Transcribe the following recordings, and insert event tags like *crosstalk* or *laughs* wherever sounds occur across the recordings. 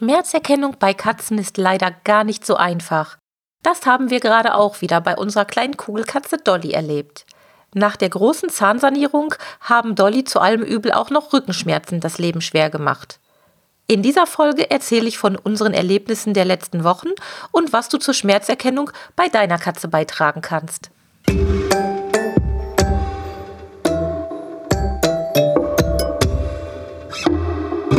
Schmerzerkennung bei Katzen ist leider gar nicht so einfach. Das haben wir gerade auch wieder bei unserer kleinen Kugelkatze Dolly erlebt. Nach der großen Zahnsanierung haben Dolly zu allem Übel auch noch Rückenschmerzen das Leben schwer gemacht. In dieser Folge erzähle ich von unseren Erlebnissen der letzten Wochen und was du zur Schmerzerkennung bei deiner Katze beitragen kannst.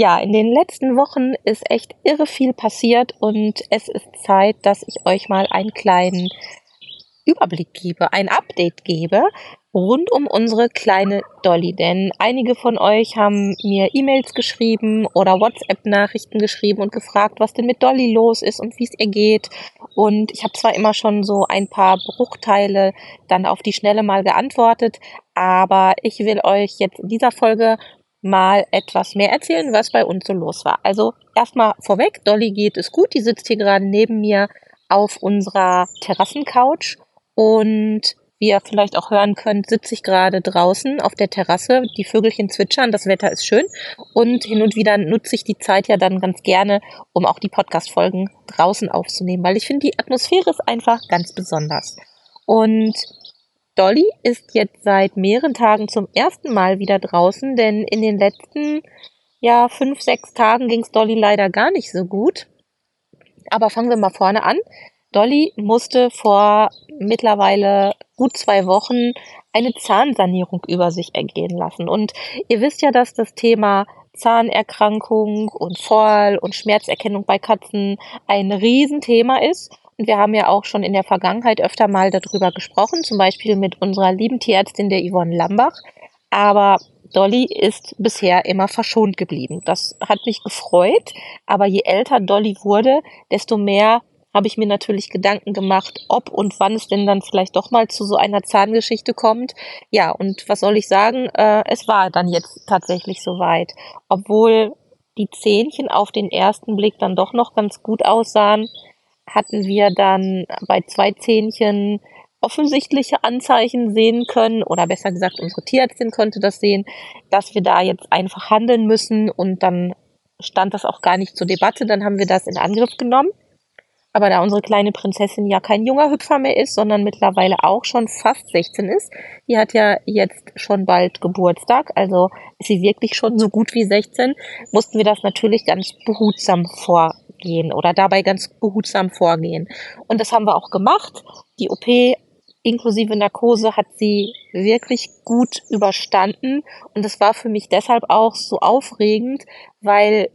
Ja, in den letzten Wochen ist echt irre viel passiert und es ist Zeit, dass ich euch mal einen kleinen Überblick gebe, ein Update gebe rund um unsere kleine Dolly. Denn einige von euch haben mir E-Mails geschrieben oder WhatsApp-Nachrichten geschrieben und gefragt, was denn mit Dolly los ist und wie es ihr geht. Und ich habe zwar immer schon so ein paar Bruchteile dann auf die Schnelle mal geantwortet, aber ich will euch jetzt in dieser Folge mal etwas mehr erzählen, was bei uns so los war. Also erstmal vorweg, Dolly geht es gut, die sitzt hier gerade neben mir auf unserer Terrassencouch und wie ihr vielleicht auch hören könnt, sitze ich gerade draußen auf der Terrasse. Die Vögelchen zwitschern, das Wetter ist schön. Und hin und wieder nutze ich die Zeit ja dann ganz gerne, um auch die Podcast-Folgen draußen aufzunehmen, weil ich finde, die Atmosphäre ist einfach ganz besonders. Und Dolly ist jetzt seit mehreren Tagen zum ersten Mal wieder draußen, denn in den letzten ja, fünf, sechs Tagen ging es Dolly leider gar nicht so gut. Aber fangen wir mal vorne an. Dolly musste vor mittlerweile gut zwei Wochen eine Zahnsanierung über sich ergehen lassen. Und ihr wisst ja, dass das Thema Zahnerkrankung und Fall und Schmerzerkennung bei Katzen ein Riesenthema ist. Wir haben ja auch schon in der Vergangenheit öfter mal darüber gesprochen, zum Beispiel mit unserer lieben Tierärztin der Yvonne Lambach. Aber Dolly ist bisher immer verschont geblieben. Das hat mich gefreut. Aber je älter Dolly wurde, desto mehr habe ich mir natürlich Gedanken gemacht, ob und wann es denn dann vielleicht doch mal zu so einer Zahngeschichte kommt. Ja, und was soll ich sagen? Äh, es war dann jetzt tatsächlich soweit. Obwohl die Zähnchen auf den ersten Blick dann doch noch ganz gut aussahen, hatten wir dann bei zwei Zähnchen offensichtliche Anzeichen sehen können, oder besser gesagt, unsere Tierärztin konnte das sehen, dass wir da jetzt einfach handeln müssen und dann stand das auch gar nicht zur Debatte, dann haben wir das in Angriff genommen. Aber da unsere kleine Prinzessin ja kein junger Hüpfer mehr ist, sondern mittlerweile auch schon fast 16 ist, die hat ja jetzt schon bald Geburtstag, also ist sie wirklich schon so gut wie 16, mussten wir das natürlich ganz behutsam vor gehen oder dabei ganz behutsam vorgehen. Und das haben wir auch gemacht. Die OP inklusive Narkose hat sie wirklich gut überstanden. Und das war für mich deshalb auch so aufregend, weil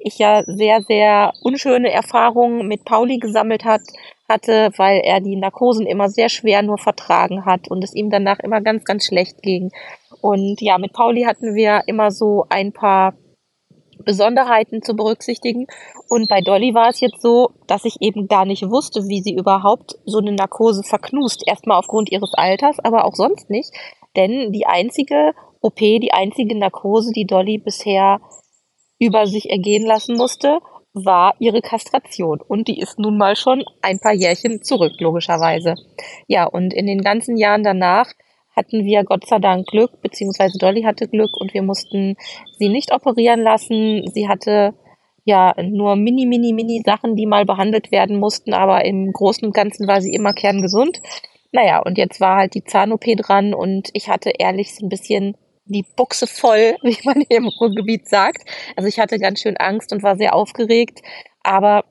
ich ja sehr, sehr unschöne Erfahrungen mit Pauli gesammelt hat, hatte, weil er die Narkosen immer sehr schwer nur vertragen hat und es ihm danach immer ganz, ganz schlecht ging. Und ja, mit Pauli hatten wir immer so ein paar Besonderheiten zu berücksichtigen. Und bei Dolly war es jetzt so, dass ich eben gar nicht wusste, wie sie überhaupt so eine Narkose verknust. Erstmal aufgrund ihres Alters, aber auch sonst nicht. Denn die einzige OP, die einzige Narkose, die Dolly bisher über sich ergehen lassen musste, war ihre Kastration. Und die ist nun mal schon ein paar Jährchen zurück, logischerweise. Ja, und in den ganzen Jahren danach hatten wir Gott sei Dank Glück, beziehungsweise Dolly hatte Glück und wir mussten sie nicht operieren lassen. Sie hatte ja nur mini, mini, mini Sachen, die mal behandelt werden mussten, aber im Großen und Ganzen war sie immer kerngesund. Naja, und jetzt war halt die Zahn-OP dran und ich hatte ehrlich so ein bisschen die Buchse voll, *laughs* wie man hier im Ruhrgebiet sagt. Also ich hatte ganz schön Angst und war sehr aufgeregt, aber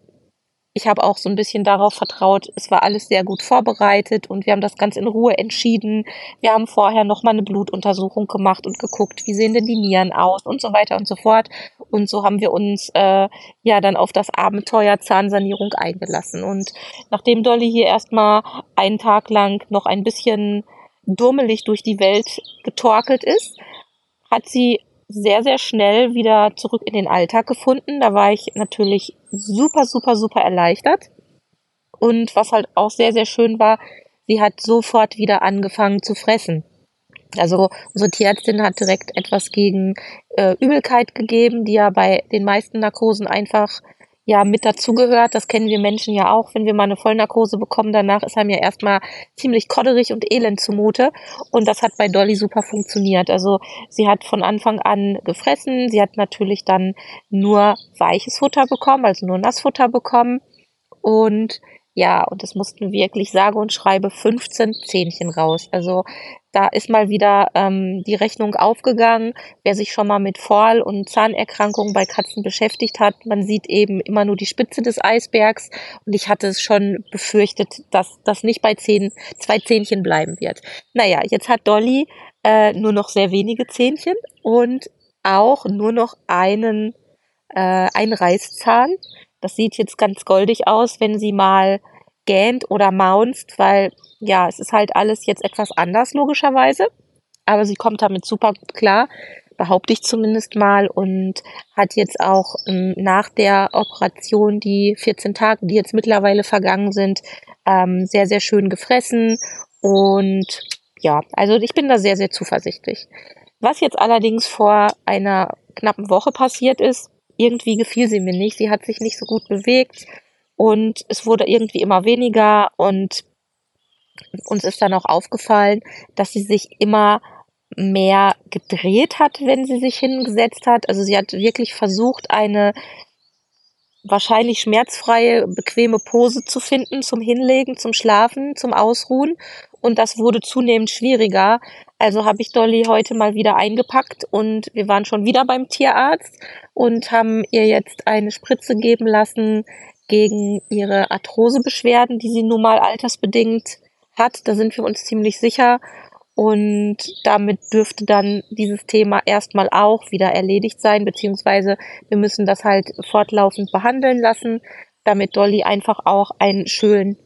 ich habe auch so ein bisschen darauf vertraut, es war alles sehr gut vorbereitet und wir haben das ganz in Ruhe entschieden. Wir haben vorher nochmal eine Blutuntersuchung gemacht und geguckt, wie sehen denn die Nieren aus und so weiter und so fort. Und so haben wir uns äh, ja dann auf das Abenteuer Zahnsanierung eingelassen. Und nachdem Dolly hier erstmal einen Tag lang noch ein bisschen dummelig durch die Welt getorkelt ist, hat sie sehr, sehr schnell wieder zurück in den Alltag gefunden. Da war ich natürlich super, super, super erleichtert. Und was halt auch sehr, sehr schön war, sie hat sofort wieder angefangen zu fressen. Also unsere Tierärztin hat direkt etwas gegen äh, Übelkeit gegeben, die ja bei den meisten Narkosen einfach ja mit dazugehört. Das kennen wir Menschen ja auch. Wenn wir mal eine Vollnarkose bekommen, danach ist einem ja erstmal ziemlich kodderig und elend zumute. Und das hat bei Dolly super funktioniert. Also sie hat von Anfang an gefressen. Sie hat natürlich dann nur weiches Futter bekommen, also nur Nassfutter bekommen. Und ja, und es mussten wirklich sage und schreibe 15 Zähnchen raus. Also da ist mal wieder ähm, die Rechnung aufgegangen. Wer sich schon mal mit Vorl- und Zahnerkrankungen bei Katzen beschäftigt hat, man sieht eben immer nur die Spitze des Eisbergs. Und ich hatte es schon befürchtet, dass das nicht bei zehn, zwei Zähnchen bleiben wird. Naja, jetzt hat Dolly äh, nur noch sehr wenige Zähnchen und auch nur noch einen, äh, einen Reißzahn. Das sieht jetzt ganz goldig aus, wenn sie mal gähnt oder maunzt, weil ja, es ist halt alles jetzt etwas anders logischerweise. Aber sie kommt damit super gut klar, behaupte ich zumindest mal, und hat jetzt auch ähm, nach der Operation, die 14 Tage, die jetzt mittlerweile vergangen sind, ähm, sehr, sehr schön gefressen. Und ja, also ich bin da sehr, sehr zuversichtlich. Was jetzt allerdings vor einer knappen Woche passiert ist, irgendwie gefiel sie mir nicht. Sie hat sich nicht so gut bewegt und es wurde irgendwie immer weniger und uns ist dann auch aufgefallen, dass sie sich immer mehr gedreht hat, wenn sie sich hingesetzt hat. Also sie hat wirklich versucht, eine wahrscheinlich schmerzfreie, bequeme Pose zu finden zum Hinlegen, zum Schlafen, zum Ausruhen. Und das wurde zunehmend schwieriger. Also habe ich Dolly heute mal wieder eingepackt und wir waren schon wieder beim Tierarzt und haben ihr jetzt eine Spritze geben lassen gegen ihre Arthrosebeschwerden, die sie nun mal altersbedingt hat. Da sind wir uns ziemlich sicher. Und damit dürfte dann dieses Thema erstmal auch wieder erledigt sein, beziehungsweise wir müssen das halt fortlaufend behandeln lassen, damit Dolly einfach auch einen schönen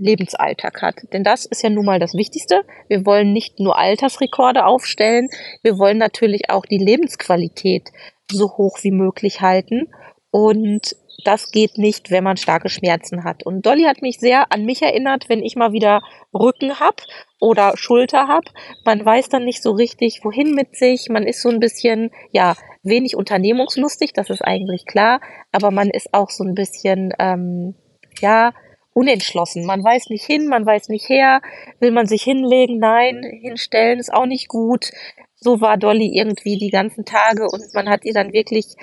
Lebensalltag hat. Denn das ist ja nun mal das Wichtigste. Wir wollen nicht nur Altersrekorde aufstellen, wir wollen natürlich auch die Lebensqualität so hoch wie möglich halten. Und das geht nicht, wenn man starke Schmerzen hat. Und Dolly hat mich sehr an mich erinnert, wenn ich mal wieder Rücken hab oder Schulter hab. Man weiß dann nicht so richtig, wohin mit sich. Man ist so ein bisschen, ja, wenig unternehmungslustig, das ist eigentlich klar. Aber man ist auch so ein bisschen, ähm, ja, unentschlossen. Man weiß nicht hin, man weiß nicht her. Will man sich hinlegen? Nein, hinstellen ist auch nicht gut. So war Dolly irgendwie die ganzen Tage und man hat ihr dann wirklich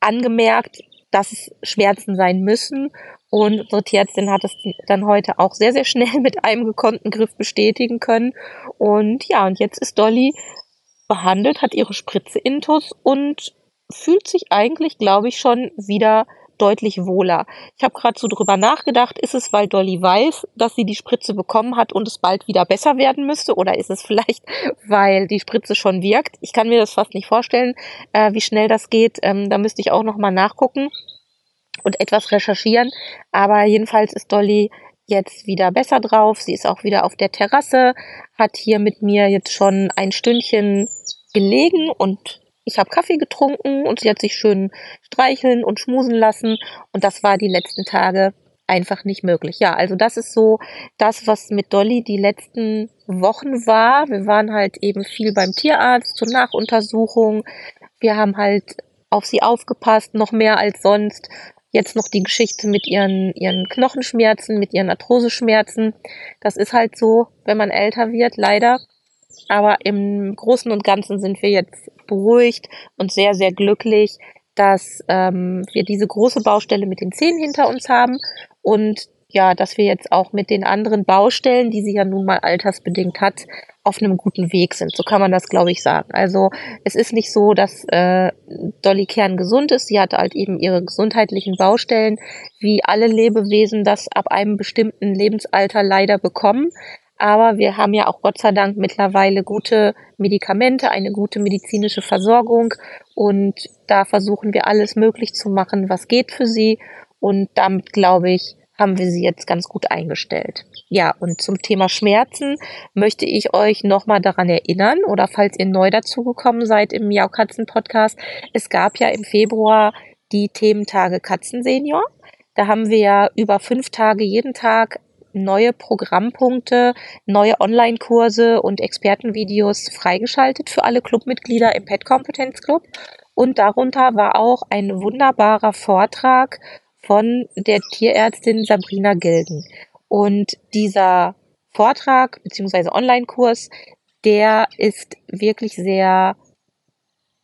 angemerkt, dass es Schmerzen sein müssen. Und unsere Tierärztin hat es dann heute auch sehr, sehr schnell *laughs* mit einem gekonnten Griff bestätigen können. Und ja, und jetzt ist Dolly behandelt, hat ihre Spritze intus und fühlt sich eigentlich, glaube ich, schon wieder deutlich wohler. Ich habe gerade so drüber nachgedacht, ist es, weil Dolly weiß, dass sie die Spritze bekommen hat und es bald wieder besser werden müsste? Oder ist es *laughs* vielleicht, weil die Spritze schon wirkt? Ich kann mir das fast nicht vorstellen, äh, wie schnell das geht. Ähm, da müsste ich auch nochmal nachgucken und etwas recherchieren. Aber jedenfalls ist Dolly jetzt wieder besser drauf. Sie ist auch wieder auf der Terrasse, hat hier mit mir jetzt schon ein Stündchen gelegen und ich habe Kaffee getrunken und sie hat sich schön streicheln und schmusen lassen. Und das war die letzten Tage einfach nicht möglich. Ja, also das ist so das, was mit Dolly die letzten Wochen war. Wir waren halt eben viel beim Tierarzt zur Nachuntersuchung. Wir haben halt auf sie aufgepasst, noch mehr als sonst. Jetzt noch die Geschichte mit ihren, ihren Knochenschmerzen, mit ihren Arthroseschmerzen. Das ist halt so, wenn man älter wird, leider. Aber im Großen und Ganzen sind wir jetzt beruhigt und sehr, sehr glücklich, dass ähm, wir diese große Baustelle mit den Zähnen hinter uns haben und ja, dass wir jetzt auch mit den anderen Baustellen, die sie ja nun mal altersbedingt hat, auf einem guten Weg sind. So kann man das, glaube ich, sagen. Also es ist nicht so, dass äh, Dolly Kern gesund ist. Sie hat halt eben ihre gesundheitlichen Baustellen, wie alle Lebewesen das ab einem bestimmten Lebensalter leider bekommen. Aber wir haben ja auch Gott sei Dank mittlerweile gute Medikamente, eine gute medizinische Versorgung und da versuchen wir alles möglich zu machen, was geht für sie. Und damit, glaube ich, haben wir sie jetzt ganz gut eingestellt. Ja, und zum Thema Schmerzen möchte ich euch nochmal daran erinnern oder falls ihr neu dazugekommen seid im Miaukatzen Podcast, es gab ja im Februar die Thementage Katzensenior. Da haben wir ja über fünf Tage jeden Tag neue Programmpunkte, neue Online-Kurse und Expertenvideos freigeschaltet für alle Clubmitglieder im Pet Kompetenz Club. Und darunter war auch ein wunderbarer Vortrag von der Tierärztin Sabrina Gilden. Und dieser Vortrag bzw. Online-Kurs, der ist wirklich sehr,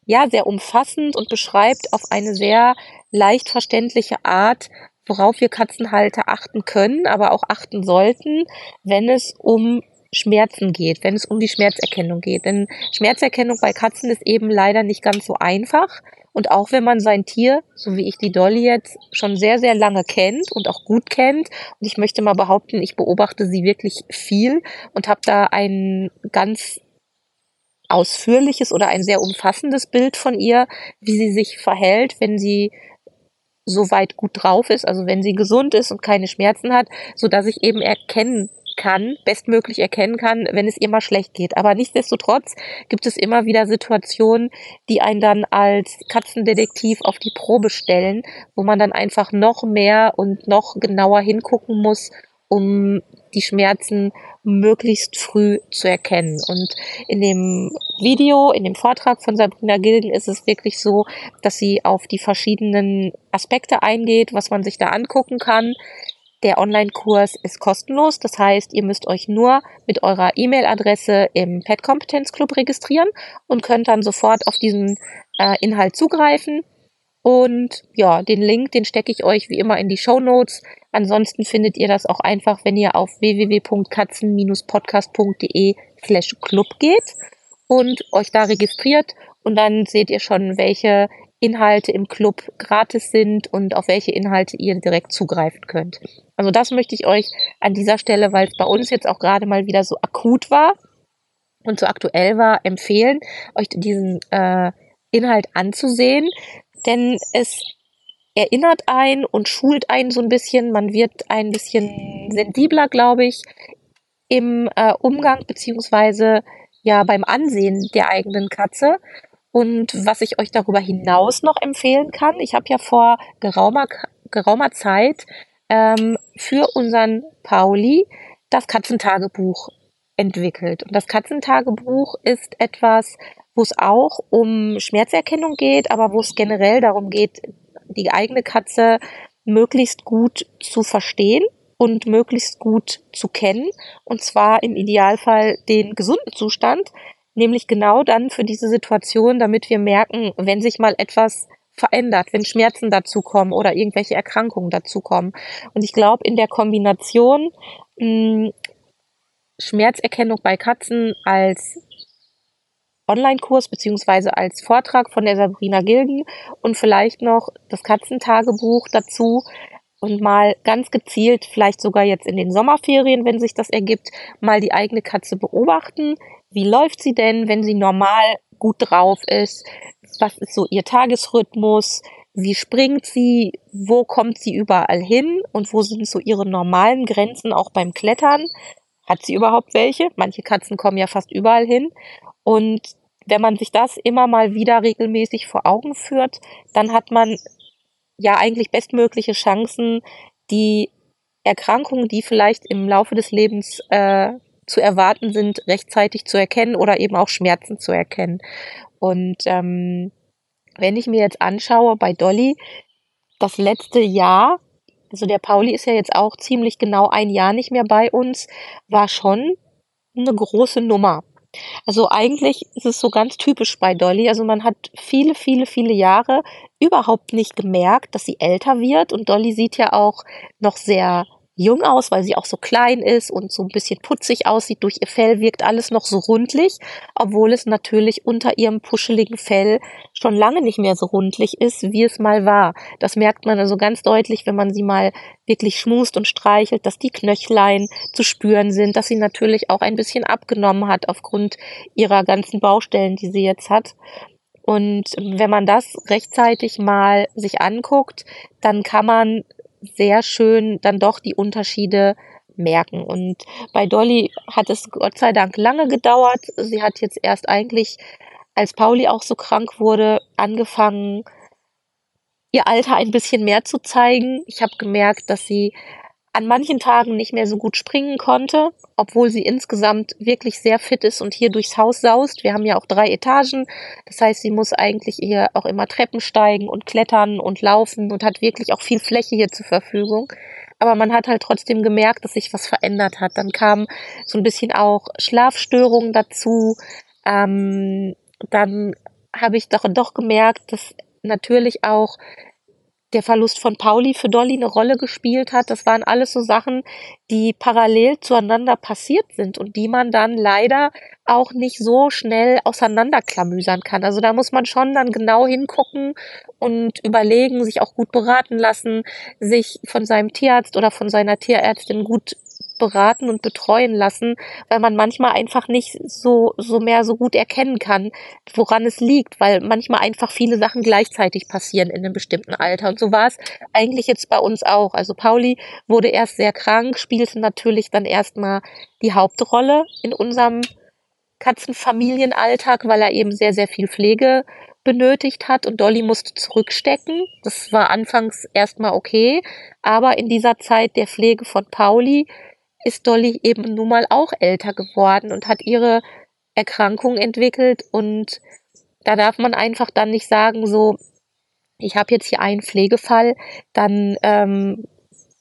ja, sehr umfassend und beschreibt auf eine sehr leicht verständliche Art, worauf wir Katzenhalter achten können, aber auch achten sollten, wenn es um Schmerzen geht, wenn es um die Schmerzerkennung geht. Denn Schmerzerkennung bei Katzen ist eben leider nicht ganz so einfach. Und auch wenn man sein Tier, so wie ich die Dolly jetzt, schon sehr, sehr lange kennt und auch gut kennt, und ich möchte mal behaupten, ich beobachte sie wirklich viel und habe da ein ganz ausführliches oder ein sehr umfassendes Bild von ihr, wie sie sich verhält, wenn sie soweit gut drauf ist, also wenn sie gesund ist und keine Schmerzen hat, so dass ich eben erkennen kann, bestmöglich erkennen kann, wenn es ihr mal schlecht geht. Aber nichtsdestotrotz gibt es immer wieder Situationen, die einen dann als Katzendetektiv auf die Probe stellen, wo man dann einfach noch mehr und noch genauer hingucken muss, um die Schmerzen möglichst früh zu erkennen. Und in dem Video, in dem Vortrag von Sabrina Gilden ist es wirklich so, dass sie auf die verschiedenen Aspekte eingeht, was man sich da angucken kann. Der Online-Kurs ist kostenlos, das heißt, ihr müsst euch nur mit eurer E-Mail-Adresse im Pet Kompetenz Club registrieren und könnt dann sofort auf diesen äh, Inhalt zugreifen. Und ja, den Link, den stecke ich euch wie immer in die Show Notes. Ansonsten findet ihr das auch einfach, wenn ihr auf www.katzen-podcast.de slash club geht und euch da registriert und dann seht ihr schon, welche Inhalte im Club gratis sind und auf welche Inhalte ihr direkt zugreifen könnt. Also das möchte ich euch an dieser Stelle, weil es bei uns jetzt auch gerade mal wieder so akut war und so aktuell war, empfehlen, euch diesen äh, Inhalt anzusehen, denn es erinnert einen und schult einen so ein bisschen. Man wird ein bisschen sensibler, glaube ich, im äh, Umgang beziehungsweise ja beim Ansehen der eigenen Katze. Und was ich euch darüber hinaus noch empfehlen kann, ich habe ja vor geraumer, geraumer Zeit ähm, für unseren Pauli das Katzentagebuch entwickelt. Und das Katzentagebuch ist etwas, wo es auch um Schmerzerkennung geht, aber wo es generell darum geht, die eigene Katze möglichst gut zu verstehen und möglichst gut zu kennen. Und zwar im Idealfall den gesunden Zustand, nämlich genau dann für diese Situation, damit wir merken, wenn sich mal etwas verändert, wenn Schmerzen dazukommen oder irgendwelche Erkrankungen dazukommen. Und ich glaube, in der Kombination mh, hm, Schmerzerkennung bei Katzen als Online-Kurs beziehungsweise als Vortrag von der Sabrina Gilden und vielleicht noch das Katzentagebuch dazu und mal ganz gezielt, vielleicht sogar jetzt in den Sommerferien, wenn sich das ergibt, mal die eigene Katze beobachten. Wie läuft sie denn, wenn sie normal gut drauf ist? Was ist so ihr Tagesrhythmus? Wie springt sie? Wo kommt sie überall hin? Und wo sind so ihre normalen Grenzen auch beim Klettern? Hat sie überhaupt welche? Manche Katzen kommen ja fast überall hin. Und wenn man sich das immer mal wieder regelmäßig vor Augen führt, dann hat man ja eigentlich bestmögliche Chancen, die Erkrankungen, die vielleicht im Laufe des Lebens äh, zu erwarten sind, rechtzeitig zu erkennen oder eben auch Schmerzen zu erkennen. Und ähm, wenn ich mir jetzt anschaue bei Dolly, das letzte Jahr, also der Pauli ist ja jetzt auch ziemlich genau ein Jahr nicht mehr bei uns, war schon eine große Nummer. Also eigentlich ist es so ganz typisch bei Dolly. Also man hat viele, viele, viele Jahre überhaupt nicht gemerkt, dass sie älter wird. Und Dolly sieht ja auch noch sehr jung aus, weil sie auch so klein ist und so ein bisschen putzig aussieht. Durch ihr Fell wirkt alles noch so rundlich, obwohl es natürlich unter ihrem puscheligen Fell schon lange nicht mehr so rundlich ist, wie es mal war. Das merkt man also ganz deutlich, wenn man sie mal wirklich schmust und streichelt, dass die Knöchlein zu spüren sind, dass sie natürlich auch ein bisschen abgenommen hat aufgrund ihrer ganzen Baustellen, die sie jetzt hat. Und wenn man das rechtzeitig mal sich anguckt, dann kann man sehr schön dann doch die Unterschiede merken. Und bei Dolly hat es Gott sei Dank lange gedauert. Sie hat jetzt erst eigentlich, als Pauli auch so krank wurde, angefangen, ihr Alter ein bisschen mehr zu zeigen. Ich habe gemerkt, dass sie an manchen Tagen nicht mehr so gut springen konnte, obwohl sie insgesamt wirklich sehr fit ist und hier durchs Haus saust. Wir haben ja auch drei Etagen. Das heißt, sie muss eigentlich hier auch immer Treppen steigen und klettern und laufen und hat wirklich auch viel Fläche hier zur Verfügung. Aber man hat halt trotzdem gemerkt, dass sich was verändert hat. Dann kam so ein bisschen auch Schlafstörungen dazu. Ähm, dann habe ich doch, doch gemerkt, dass natürlich auch der Verlust von Pauli für Dolly eine Rolle gespielt hat. Das waren alles so Sachen, die parallel zueinander passiert sind und die man dann leider auch nicht so schnell auseinanderklamüsern kann. Also da muss man schon dann genau hingucken und überlegen, sich auch gut beraten lassen, sich von seinem Tierarzt oder von seiner Tierärztin gut beraten und betreuen lassen, weil man manchmal einfach nicht so, so mehr so gut erkennen kann, woran es liegt, weil manchmal einfach viele Sachen gleichzeitig passieren in einem bestimmten Alter. Und so war es eigentlich jetzt bei uns auch. Also Pauli wurde erst sehr krank, spielte natürlich dann erstmal die Hauptrolle in unserem Katzenfamilienalltag, weil er eben sehr, sehr viel Pflege benötigt hat und Dolly musste zurückstecken. Das war anfangs erstmal okay, aber in dieser Zeit der Pflege von Pauli ist Dolly eben nun mal auch älter geworden und hat ihre Erkrankung entwickelt und da darf man einfach dann nicht sagen, so, ich habe jetzt hier einen Pflegefall, dann ähm,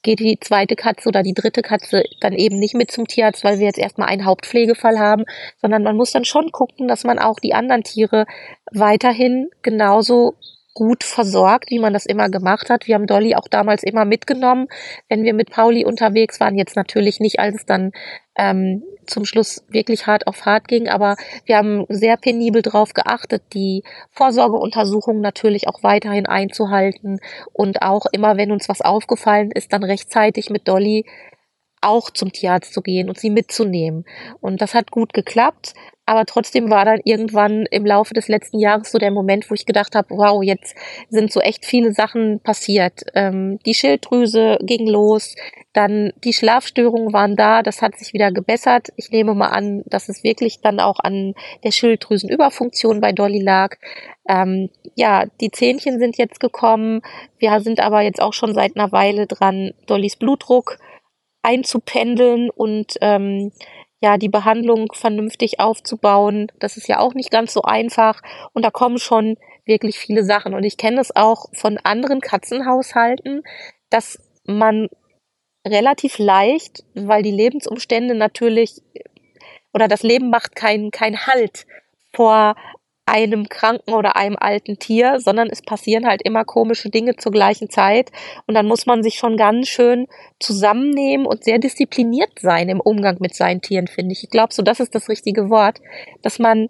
geht die zweite Katze oder die dritte Katze dann eben nicht mit zum Tierarzt, weil wir jetzt erstmal einen Hauptpflegefall haben, sondern man muss dann schon gucken, dass man auch die anderen Tiere weiterhin genauso gut versorgt, wie man das immer gemacht hat. Wir haben Dolly auch damals immer mitgenommen, wenn wir mit Pauli unterwegs waren. Jetzt natürlich nicht, als es dann ähm, zum Schluss wirklich hart auf hart ging, aber wir haben sehr penibel darauf geachtet, die Vorsorgeuntersuchungen natürlich auch weiterhin einzuhalten und auch immer, wenn uns was aufgefallen ist, dann rechtzeitig mit Dolly auch zum Tierarzt zu gehen und sie mitzunehmen. Und das hat gut geklappt. Aber trotzdem war dann irgendwann im Laufe des letzten Jahres so der Moment, wo ich gedacht habe, wow, jetzt sind so echt viele Sachen passiert. Ähm, die Schilddrüse ging los, dann die Schlafstörungen waren da, das hat sich wieder gebessert. Ich nehme mal an, dass es wirklich dann auch an der Schilddrüsenüberfunktion bei Dolly lag. Ähm, ja, die Zähnchen sind jetzt gekommen. Wir sind aber jetzt auch schon seit einer Weile dran, Dollys Blutdruck einzupendeln und ähm, ja, die Behandlung vernünftig aufzubauen. Das ist ja auch nicht ganz so einfach. Und da kommen schon wirklich viele Sachen. Und ich kenne es auch von anderen Katzenhaushalten, dass man relativ leicht, weil die Lebensumstände natürlich oder das Leben macht keinen kein Halt vor einem kranken oder einem alten Tier, sondern es passieren halt immer komische Dinge zur gleichen Zeit. Und dann muss man sich schon ganz schön zusammennehmen und sehr diszipliniert sein im Umgang mit seinen Tieren, finde ich. Ich glaube, so das ist das richtige Wort, dass man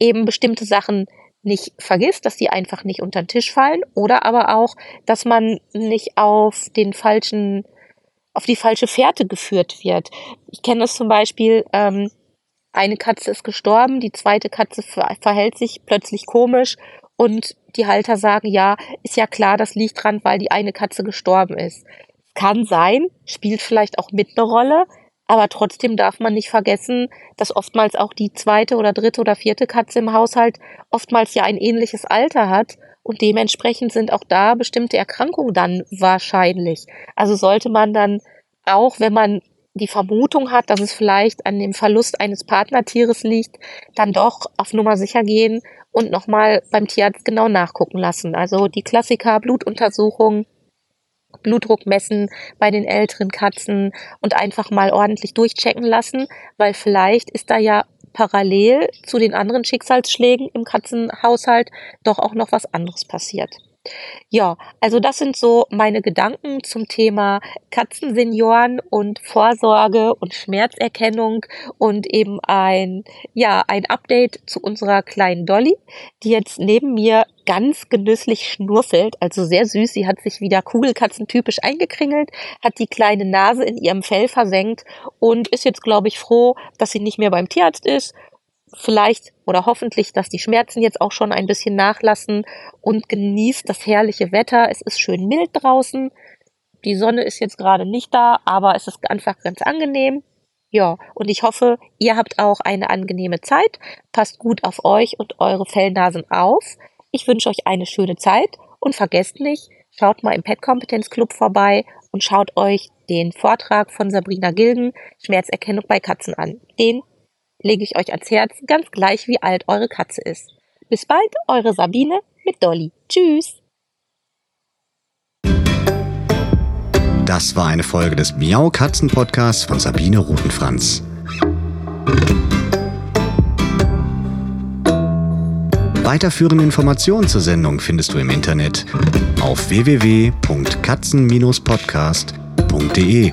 eben bestimmte Sachen nicht vergisst, dass die einfach nicht unter den Tisch fallen oder aber auch, dass man nicht auf den falschen, auf die falsche Fährte geführt wird. Ich kenne das zum Beispiel, ähm, eine Katze ist gestorben, die zweite Katze verhält sich plötzlich komisch und die Halter sagen, ja, ist ja klar, das liegt dran, weil die eine Katze gestorben ist. Kann sein, spielt vielleicht auch mit eine Rolle, aber trotzdem darf man nicht vergessen, dass oftmals auch die zweite oder dritte oder vierte Katze im Haushalt oftmals ja ein ähnliches Alter hat und dementsprechend sind auch da bestimmte Erkrankungen dann wahrscheinlich. Also sollte man dann auch, wenn man die Vermutung hat, dass es vielleicht an dem Verlust eines Partnertieres liegt, dann doch auf Nummer sicher gehen und nochmal beim Tierarzt genau nachgucken lassen. Also die Klassiker Blutuntersuchung, Blutdruck messen bei den älteren Katzen und einfach mal ordentlich durchchecken lassen, weil vielleicht ist da ja parallel zu den anderen Schicksalsschlägen im Katzenhaushalt doch auch noch was anderes passiert. Ja, also das sind so meine Gedanken zum Thema Katzensenioren und Vorsorge und Schmerzerkennung und eben ein, ja, ein Update zu unserer kleinen Dolly, die jetzt neben mir ganz genüsslich schnurfelt, also sehr süß. Sie hat sich wieder Kugelkatzentypisch eingekringelt, hat die kleine Nase in ihrem Fell versenkt und ist jetzt, glaube ich, froh, dass sie nicht mehr beim Tierarzt ist vielleicht oder hoffentlich, dass die Schmerzen jetzt auch schon ein bisschen nachlassen und genießt das herrliche Wetter. Es ist schön mild draußen. Die Sonne ist jetzt gerade nicht da, aber es ist einfach ganz angenehm. Ja, und ich hoffe, ihr habt auch eine angenehme Zeit. Passt gut auf euch und eure Fellnasen auf. Ich wünsche euch eine schöne Zeit Und vergesst nicht, schaut mal im Pet Kompetenz Club vorbei und schaut euch den Vortrag von Sabrina Gilgen, Schmerzerkennung bei Katzen an. Den lege ich euch ans Herz, ganz gleich wie alt eure Katze ist. Bis bald, eure Sabine mit Dolly. Tschüss! Das war eine Folge des Miau Katzen Podcasts von Sabine Rutenfranz. Weiterführende Informationen zur Sendung findest du im Internet auf www.katzen-podcast.de.